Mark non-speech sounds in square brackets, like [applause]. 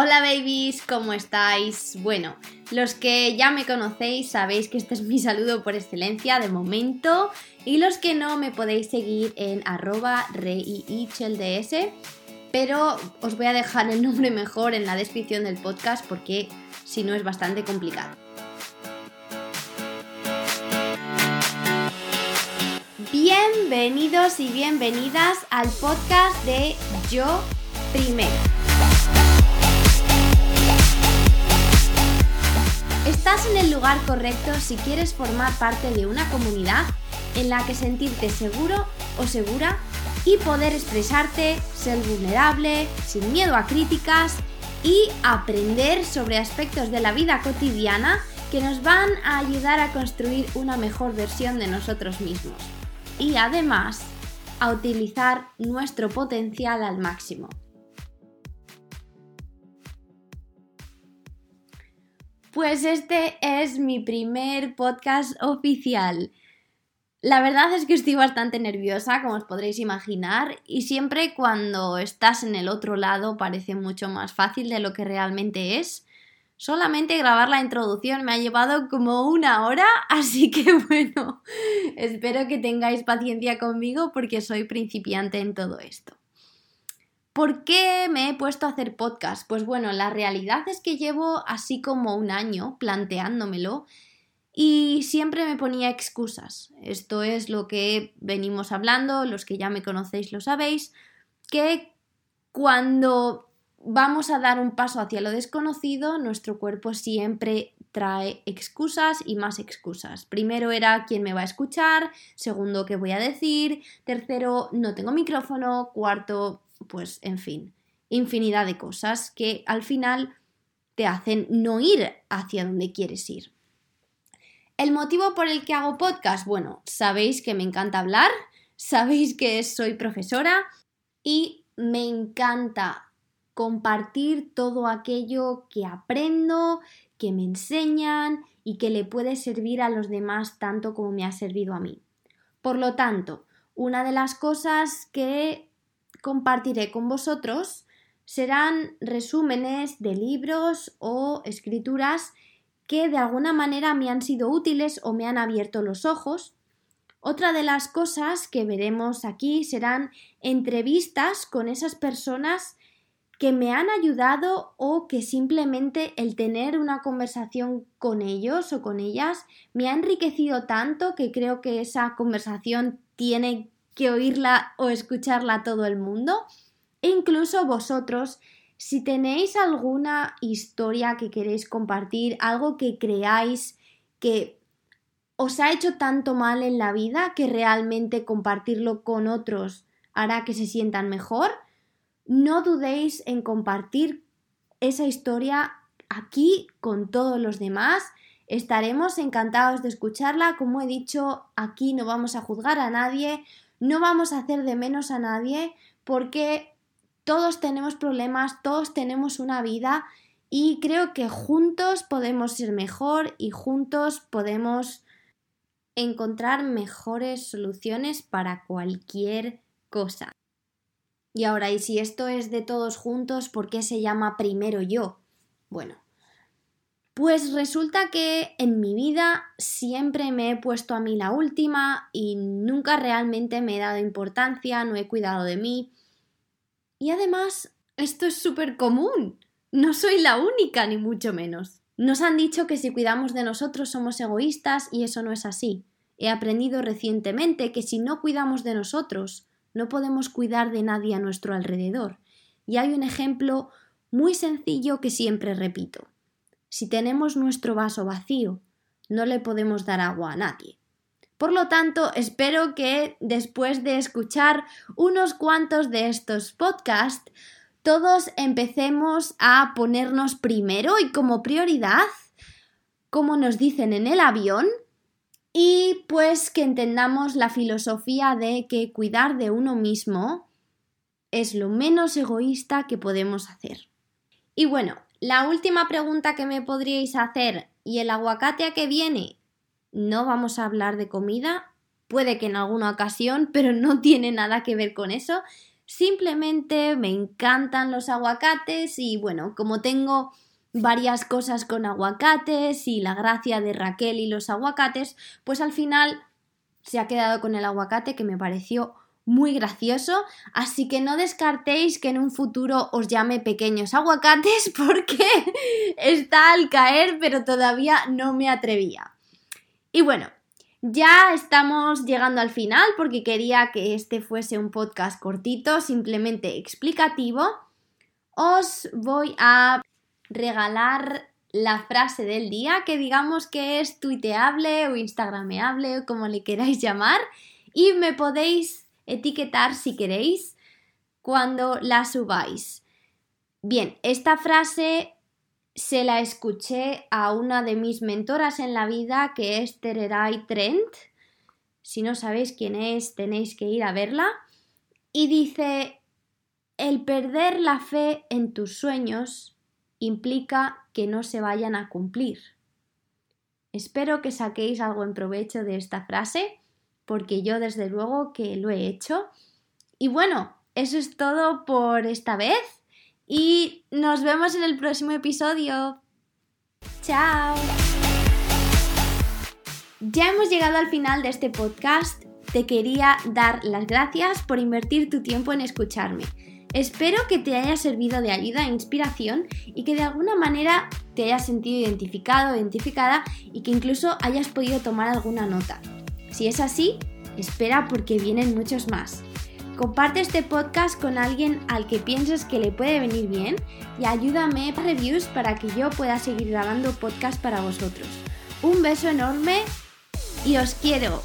Hola babies, ¿cómo estáis? Bueno, los que ya me conocéis sabéis que este es mi saludo por excelencia de momento y los que no me podéis seguir en arroba pero os voy a dejar el nombre mejor en la descripción del podcast porque si no es bastante complicado. Bienvenidos y bienvenidas al podcast de Yo Primero. Estás en el lugar correcto si quieres formar parte de una comunidad en la que sentirte seguro o segura y poder expresarte, ser vulnerable, sin miedo a críticas y aprender sobre aspectos de la vida cotidiana que nos van a ayudar a construir una mejor versión de nosotros mismos. Y además, a utilizar nuestro potencial al máximo. Pues este es mi primer podcast oficial. La verdad es que estoy bastante nerviosa, como os podréis imaginar, y siempre cuando estás en el otro lado parece mucho más fácil de lo que realmente es. Solamente grabar la introducción me ha llevado como una hora, [laughs] así que bueno, espero que tengáis paciencia conmigo porque soy principiante en todo esto. ¿Por qué me he puesto a hacer podcast? Pues bueno, la realidad es que llevo así como un año planteándomelo y siempre me ponía excusas. Esto es lo que venimos hablando, los que ya me conocéis lo sabéis, que cuando vamos a dar un paso hacia lo desconocido, nuestro cuerpo siempre trae excusas y más excusas. Primero era quién me va a escuchar, segundo qué voy a decir, tercero no tengo micrófono, cuarto pues en fin, infinidad de cosas que al final te hacen no ir hacia donde quieres ir. El motivo por el que hago podcast, bueno, sabéis que me encanta hablar, [laughs] sabéis que soy profesora y me encanta compartir todo aquello que aprendo, que me enseñan y que le puede servir a los demás tanto como me ha servido a mí. Por lo tanto, una de las cosas que compartiré con vosotros serán resúmenes de libros o escrituras que de alguna manera me han sido útiles o me han abierto los ojos. Otra de las cosas que veremos aquí serán entrevistas con esas personas que me han ayudado o que simplemente el tener una conversación con ellos o con ellas me ha enriquecido tanto que creo que esa conversación tiene que oírla o escucharla todo el mundo. E incluso vosotros, si tenéis alguna historia que queréis compartir, algo que creáis que os ha hecho tanto mal en la vida que realmente compartirlo con otros hará que se sientan mejor, no dudéis en compartir esa historia aquí con todos los demás. Estaremos encantados de escucharla. Como he dicho, aquí no vamos a juzgar a nadie, no vamos a hacer de menos a nadie porque todos tenemos problemas, todos tenemos una vida y creo que juntos podemos ser mejor y juntos podemos encontrar mejores soluciones para cualquier cosa. Y ahora, ¿y si esto es de todos juntos, por qué se llama primero yo? Bueno, pues resulta que en mi vida siempre me he puesto a mí la última y nunca realmente me he dado importancia, no he cuidado de mí. Y además, esto es súper común. No soy la única, ni mucho menos. Nos han dicho que si cuidamos de nosotros somos egoístas y eso no es así. He aprendido recientemente que si no cuidamos de nosotros, no podemos cuidar de nadie a nuestro alrededor. Y hay un ejemplo muy sencillo que siempre repito. Si tenemos nuestro vaso vacío, no le podemos dar agua a nadie. Por lo tanto, espero que después de escuchar unos cuantos de estos podcasts, todos empecemos a ponernos primero y como prioridad, como nos dicen en el avión, y pues que entendamos la filosofía de que cuidar de uno mismo es lo menos egoísta que podemos hacer. Y bueno, la última pregunta que me podríais hacer, ¿y el aguacate a qué viene? No vamos a hablar de comida, puede que en alguna ocasión, pero no tiene nada que ver con eso, Simplemente me encantan los aguacates y bueno, como tengo varias cosas con aguacates y la gracia de Raquel y los aguacates, pues al final se ha quedado con el aguacate que me pareció muy gracioso, así que no descartéis que en un futuro os llame pequeños aguacates [laughs] porque está al caer, pero todavía no me atrevía. Y bueno, ya estamos llegando al final porque quería que este fuese un podcast cortito, simplemente explicativo. Os voy a regalar la frase del día que digamos que es tuiteable o instagrameable o como le queráis llamar y me podéis etiquetar si queréis cuando la subáis. Bien, esta frase se la escuché a una de mis mentoras en la vida, que es Tererai Trent. Si no sabéis quién es, tenéis que ir a verla. Y dice, el perder la fe en tus sueños implica que no se vayan a cumplir. Espero que saquéis algo en provecho de esta frase, porque yo desde luego que lo he hecho. Y bueno, eso es todo por esta vez y nos vemos en el próximo episodio. Chao. Ya hemos llegado al final de este podcast. Te quería dar las gracias por invertir tu tiempo en escucharme. Espero que te haya servido de ayuda e inspiración y que de alguna manera te hayas sentido identificado o identificada y que incluso hayas podido tomar alguna nota. Si es así, espera porque vienen muchos más. Comparte este podcast con alguien al que pienses que le puede venir bien y ayúdame a reviews para que yo pueda seguir grabando podcast para vosotros. Un beso enorme y os quiero.